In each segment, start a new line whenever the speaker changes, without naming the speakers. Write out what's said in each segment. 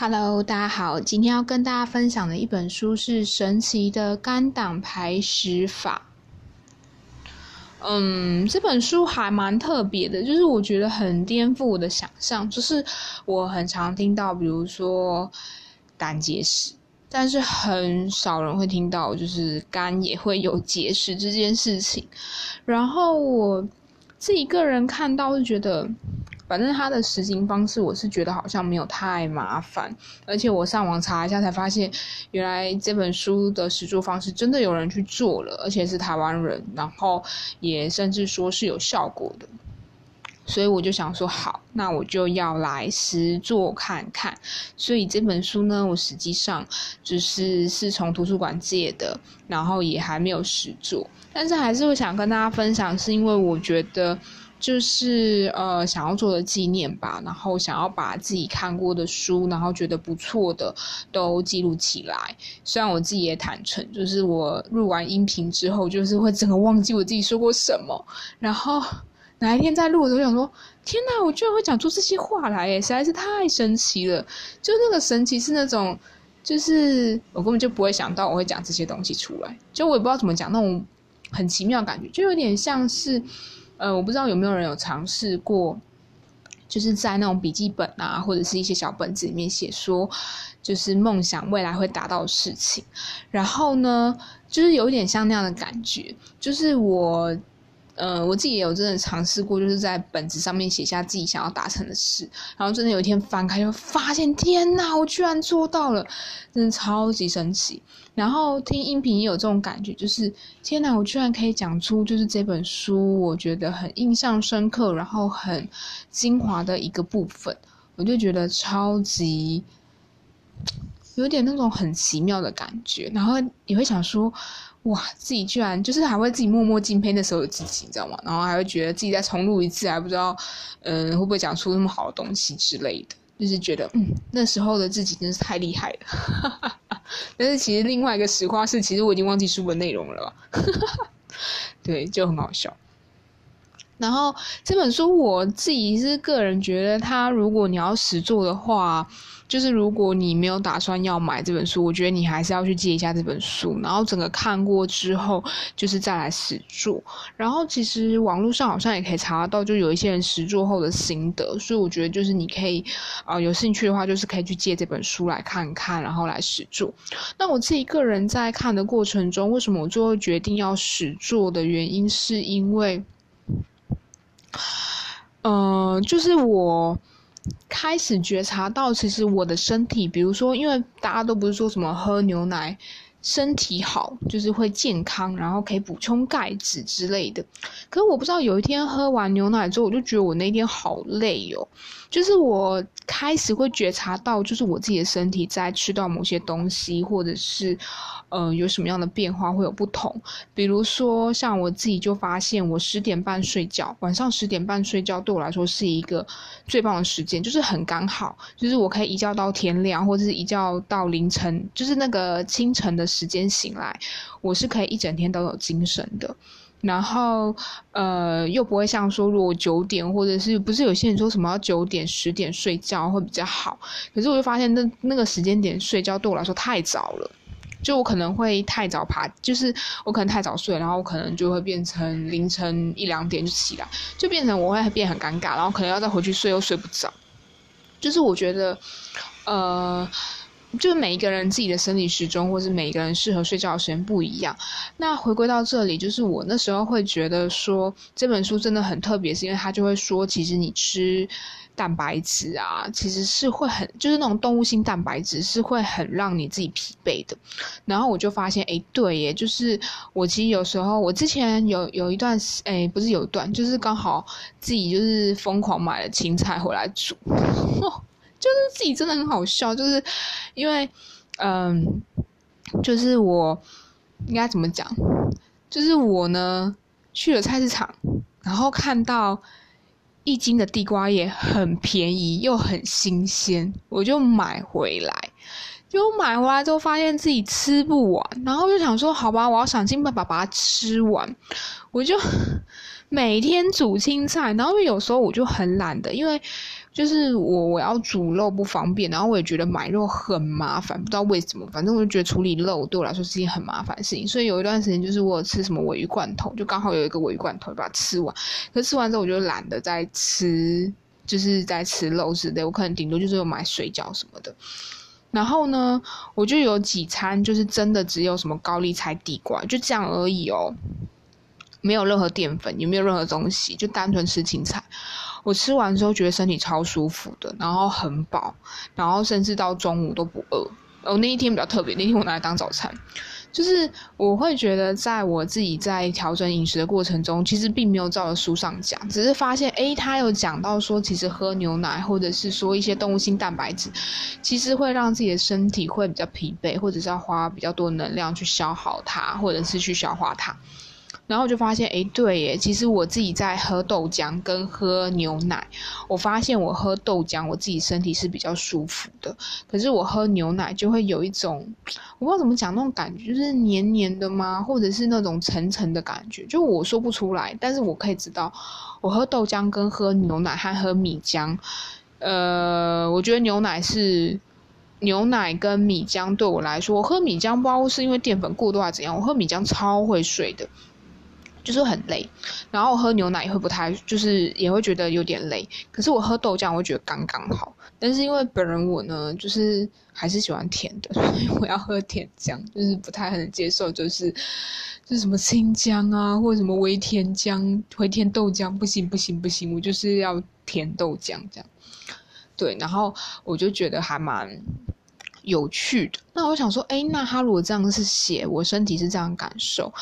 Hello，大家好，今天要跟大家分享的一本书是《神奇的肝胆排石法》。嗯，这本书还蛮特别的，就是我觉得很颠覆我的想象。就是我很常听到，比如说胆结石，但是很少人会听到，就是肝也会有结石这件事情。然后我自己个人看到，就觉得。反正它的实行方式，我是觉得好像没有太麻烦，而且我上网查一下才发现，原来这本书的实作方式真的有人去做了，而且是台湾人，然后也甚至说是有效果的，所以我就想说，好，那我就要来实做看看。所以这本书呢，我实际上就是是从图书馆借的，然后也还没有实做，但是还是会想跟大家分享，是因为我觉得。就是呃想要做的纪念吧，然后想要把自己看过的书，然后觉得不错的都记录起来。虽然我自己也坦诚，就是我录完音频之后，就是会整个忘记我自己说过什么。然后哪一天在录的时候，想说天哪，我居然会讲出这些话来，诶实在是太神奇了。就那个神奇是那种，就是我根本就不会想到我会讲这些东西出来。就我也不知道怎么讲，那种很奇妙感觉，就有点像是。呃，我不知道有没有人有尝试过，就是在那种笔记本啊，或者是一些小本子里面写说，就是梦想未来会达到的事情。然后呢，就是有一点像那样的感觉，就是我。呃，我自己也有真的尝试过，就是在本子上面写下自己想要达成的事，然后真的有一天翻开，就发现天哪，我居然做到了，真的超级神奇。然后听音频也有这种感觉，就是天哪，我居然可以讲出就是这本书我觉得很印象深刻，然后很精华的一个部分，我就觉得超级有点那种很奇妙的感觉，然后也会想说。哇，自己居然就是还会自己默默敬佩那时候的自己，你知道吗？然后还会觉得自己再重录一次，还不知道，嗯，会不会讲出那么好的东西之类的。就是觉得，嗯，那时候的自己真是太厉害了。但是其实另外一个实话是，其实我已经忘记书本内容了。对，就很好笑。然后这本书我自己是个人觉得，它如果你要实做的话，就是如果你没有打算要买这本书，我觉得你还是要去借一下这本书，然后整个看过之后，就是再来实做。然后其实网络上好像也可以查到，就有一些人实做后的心得，所以我觉得就是你可以啊有兴趣的话，就是可以去借这本书来看看，然后来实做。那我自己个人在看的过程中，为什么我最后决定要实做的原因，是因为。嗯，就是我开始觉察到，其实我的身体，比如说，因为大家都不是说什么喝牛奶身体好，就是会健康，然后可以补充钙质之类的。可是我不知道，有一天喝完牛奶之后，我就觉得我那天好累哦。就是我开始会觉察到，就是我自己的身体在吃到某些东西，或者是。呃，有什么样的变化会有不同？比如说，像我自己就发现，我十点半睡觉，晚上十点半睡觉对我来说是一个最棒的时间，就是很刚好，就是我可以一觉到天亮，或者是一觉到凌晨，就是那个清晨的时间醒来，我是可以一整天都有精神的。然后，呃，又不会像说，如果九点或者是不是有些人说什么要九点、十点睡觉会比较好，可是我就发现那那个时间点睡觉对我来说太早了。就我可能会太早爬，就是我可能太早睡，然后我可能就会变成凌晨一两点就起来，就变成我会变很尴尬，然后可能要再回去睡又睡不着。就是我觉得，呃，就是每一个人自己的生理时钟，或是每一个人适合睡觉的时间不一样。那回归到这里，就是我那时候会觉得说这本书真的很特别，是因为他就会说，其实你吃。蛋白质啊，其实是会很，就是那种动物性蛋白质是会很让你自己疲惫的。然后我就发现，哎，对耶，就是我其实有时候，我之前有有一段，哎，不是有一段，就是刚好自己就是疯狂买了青菜回来煮，就是自己真的很好笑，就是因为，嗯，就是我应该怎么讲，就是我呢去了菜市场，然后看到。一斤的地瓜叶很便宜又很新鲜，我就买回来。就买回来之后，发现自己吃不完，然后就想说：“好吧，我要想尽办法把它吃完。”我就每天煮青菜，然后有时候我就很懒的，因为。就是我我要煮肉不方便，然后我也觉得买肉很麻烦，不知道为什么，反正我就觉得处理肉对我来说是件很麻烦的事情。所以有一段时间，就是我有吃什么尾鱼罐头，就刚好有一个尾鱼罐头，把它吃完。可吃完之后，我就懒得再吃，就是在吃肉之类。我可能顶多就是有买水饺什么的。然后呢，我就有几餐就是真的只有什么高丽菜、地瓜，就这样而已哦，没有任何淀粉，也没有任何东西，就单纯吃青菜。我吃完之后觉得身体超舒服的，然后很饱，然后甚至到中午都不饿。哦，那一天比较特别，那天我拿来当早餐，就是我会觉得在我自己在调整饮食的过程中，其实并没有照着书上讲，只是发现诶，他有讲到说，其实喝牛奶或者是说一些动物性蛋白质，其实会让自己的身体会比较疲惫，或者是要花比较多能量去消耗它，或者是去消化它。然后我就发现，哎，对耶，其实我自己在喝豆浆跟喝牛奶，我发现我喝豆浆，我自己身体是比较舒服的。可是我喝牛奶就会有一种，我不知道怎么讲那种感觉，就是黏黏的吗？或者是那种沉沉的感觉，就我说不出来。但是我可以知道，我喝豆浆跟喝牛奶和喝米浆，呃，我觉得牛奶是牛奶跟米浆对我来说，我喝米浆不知道是因为淀粉过多还是怎样，我喝米浆超会睡的。就是很累，然后喝牛奶也会不太，就是也会觉得有点累。可是我喝豆浆，我觉得刚刚好。但是因为本人我呢，就是还是喜欢甜的，所以我要喝甜浆，就是不太能接受，就是就什么清浆啊，或者什么微甜浆、微甜豆浆，不行不行不行，我就是要甜豆浆这样。对，然后我就觉得还蛮。有趣的，那我想说，哎，那他如果这样是写，我身体是这样感受，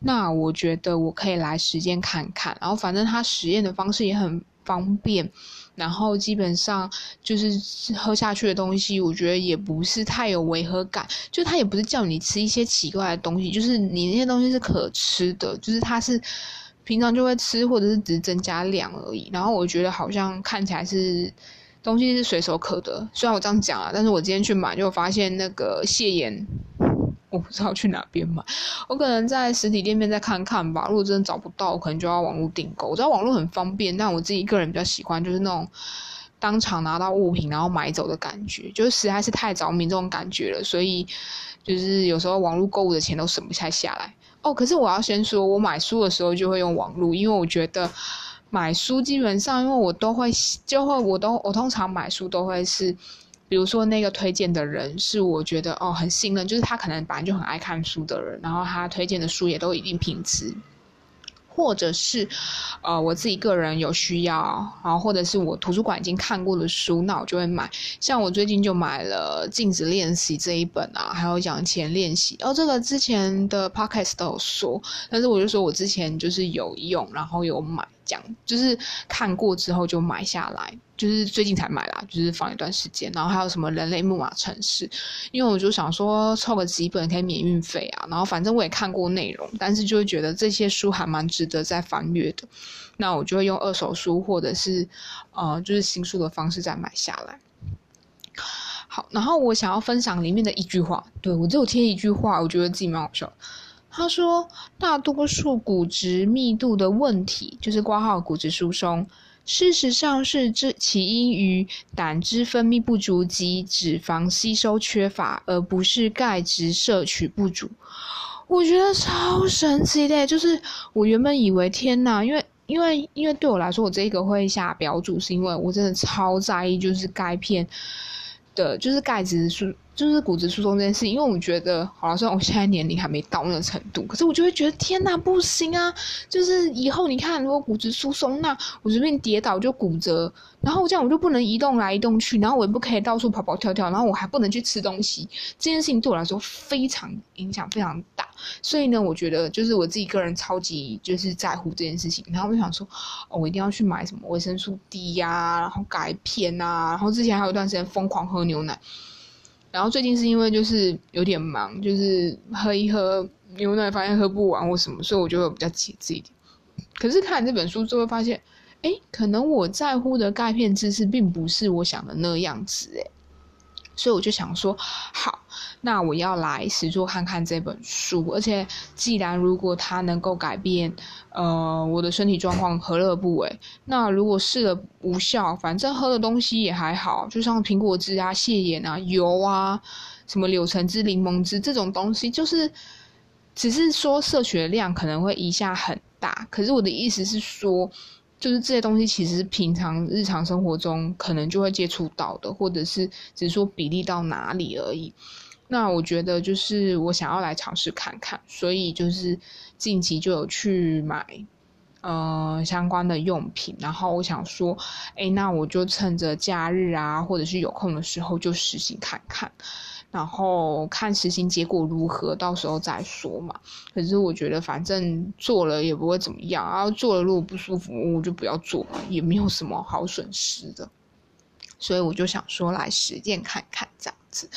那我觉得我可以来实践看看。然后反正他实验的方式也很方便，然后基本上就是喝下去的东西，我觉得也不是太有违和感。就他也不是叫你吃一些奇怪的东西，就是你那些东西是可吃的，就是他是平常就会吃，或者是只是增加量而已。然后我觉得好像看起来是。东西是随手可得，虽然我这样讲啊，但是我今天去买就发现那个蟹盐，我不知道去哪边买，我可能在实体店面再看看吧。如果真的找不到，可能就要网络订购。我知道网络很方便，但我自己个人比较喜欢就是那种当场拿到物品然后买走的感觉，就是实在是太着迷这种感觉了，所以就是有时候网络购物的钱都省不太下来。哦，可是我要先说，我买书的时候就会用网络，因为我觉得。买书基本上，因为我都会就会我都我通常买书都会是，比如说那个推荐的人是我觉得哦很信任，就是他可能本来就很爱看书的人，然后他推荐的书也都一定品质。或者是，呃，我自己个人有需要，然后或者是我图书馆已经看过的书，那我就会买。像我最近就买了《镜子练习》这一本啊，还有《讲钱练习》。哦，这个之前的 podcast 都有说，但是我就说我之前就是有用，然后有买，讲就是看过之后就买下来。就是最近才买啦，就是放一段时间，然后还有什么人类木马城市，因为我就想说凑个几本可以免运费啊，然后反正我也看过内容，但是就会觉得这些书还蛮值得再翻阅的，那我就会用二手书或者是呃就是新书的方式再买下来。好，然后我想要分享里面的一句话，对我只有贴一句话，我觉得自己蛮好笑。他说，大多数骨质密度的问题就是挂号骨质疏松。事实上是这起因于胆汁分泌不足及脂肪吸收缺乏，而不是钙质摄取不足。我觉得超神奇的，就是我原本以为天呐，因为因为因为对我来说，我这个会下标注，是因为我真的超在意，就是钙片的，就是钙质数。就是骨质疏松这件事，因为我觉得，好了，虽然我现在年龄还没到那个程度，可是我就会觉得，天哪，不行啊！就是以后你看，如果骨质疏松，那我随便跌倒就骨折，然后这样我就不能移动来移动去，然后我也不可以到处跑跑跳跳，然后我还不能去吃东西，这件事情对我来说非常影响非常大。所以呢，我觉得就是我自己个人超级就是在乎这件事情，然后我就想说，哦，我一定要去买什么维生素 D 呀，然后钙片啊，然后之前还有一段时间疯狂喝牛奶。然后最近是因为就是有点忙，就是喝一喝牛奶，发现喝不完或什么，所以我就会比较节制一点。可是看这本书之后发现，哎，可能我在乎的钙片知识并不是我想的那样子，哎。所以我就想说，好，那我要来实做看看这本书。而且，既然如果它能够改变，呃，我的身体状况，何乐不为？那如果试了无效，反正喝的东西也还好，就像苹果汁啊、蟹盐啊、油啊、什么柳橙汁、柠檬汁这种东西，就是只是说摄取的量可能会一下很大。可是我的意思是说。就是这些东西，其实平常日常生活中可能就会接触到的，或者是只是说比例到哪里而已。那我觉得就是我想要来尝试看看，所以就是近期就有去买呃相关的用品，然后我想说，哎，那我就趁着假日啊，或者是有空的时候就实行看看。然后看实行结果如何，到时候再说嘛。可是我觉得反正做了也不会怎么样，然后做了如果不舒服，我就不要做，也没有什么好损失的。所以我就想说来实践看看这样子。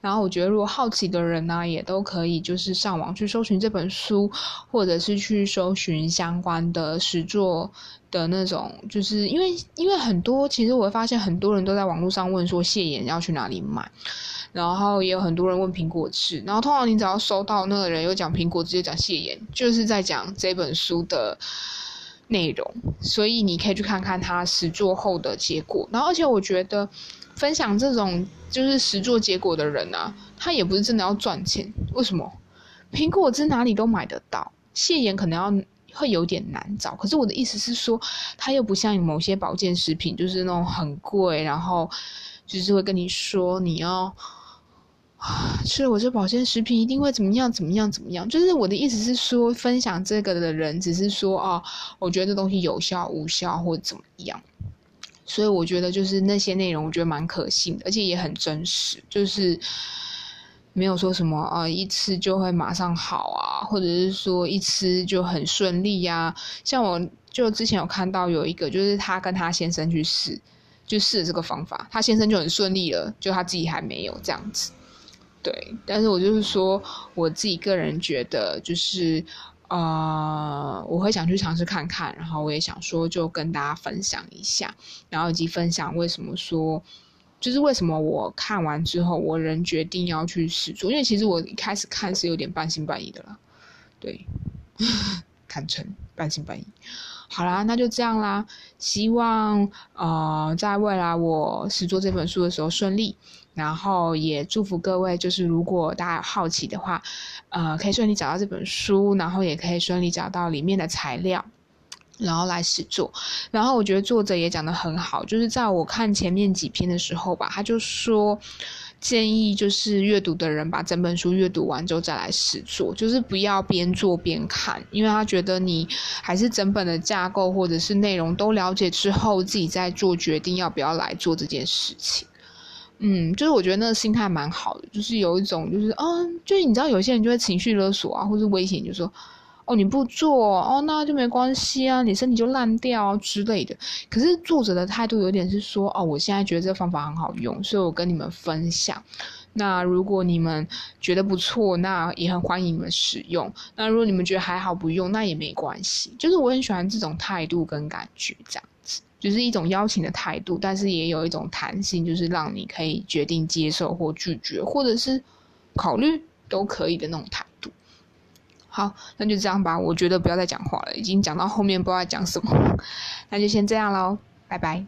然后我觉得如果好奇的人呢，也都可以就是上网去搜寻这本书，或者是去搜寻相关的实作的那种，就是因为因为很多其实我会发现很多人都在网络上问说谢眼要去哪里买。然后也有很多人问苹果吃，然后通常你只要收到那个人有讲苹果，直接讲谢言，就是在讲这本书的内容，所以你可以去看看他实做后的结果。然后而且我觉得分享这种就是实做结果的人啊，他也不是真的要赚钱。为什么？苹果汁哪里都买得到，谢言可能要会有点难找。可是我的意思是说，它又不像某些保健食品，就是那种很贵，然后就是会跟你说你要。吃了我这保健食品一定会怎么样？怎么样？怎么样？就是我的意思是说，分享这个的人只是说哦，我觉得这东西有效、无效或怎么样。所以我觉得就是那些内容，我觉得蛮可信的，而且也很真实，就是没有说什么啊一吃就会马上好啊，或者是说一吃就很顺利呀。像我就之前有看到有一个，就是他跟他先生去试，就试了这个方法，他先生就很顺利了，就他自己还没有这样子。对，但是我就是说，我自己个人觉得，就是，呃，我会想去尝试看看，然后我也想说，就跟大家分享一下，然后以及分享为什么说，就是为什么我看完之后，我仍决定要去试做，因为其实我一开始看是有点半信半疑的了，对，坦诚半信半疑。好啦，那就这样啦，希望呃，在未来我试做这本书的时候顺利。然后也祝福各位，就是如果大家有好奇的话，呃，可以顺利找到这本书，然后也可以顺利找到里面的材料，然后来试做。然后我觉得作者也讲的很好，就是在我看前面几篇的时候吧，他就说建议就是阅读的人把整本书阅读完之后再来试做，就是不要边做边看，因为他觉得你还是整本的架构或者是内容都了解之后，自己再做决定要不要来做这件事情。嗯，就是我觉得那个心态蛮好的，就是有一种就是嗯，就是你知道有些人就会情绪勒索啊，或是威胁，就说哦你不做哦那就没关系啊，你身体就烂掉之类的。可是作者的态度有点是说哦，我现在觉得这个方法很好用，所以我跟你们分享。那如果你们觉得不错，那也很欢迎你们使用。那如果你们觉得还好不用，那也没关系。就是我很喜欢这种态度跟感觉，这样子。就是一种邀请的态度，但是也有一种弹性，就是让你可以决定接受或拒绝，或者是考虑都可以的那种态。好，那就这样吧。我觉得不要再讲话了，已经讲到后面不知道讲什么，那就先这样喽，拜拜。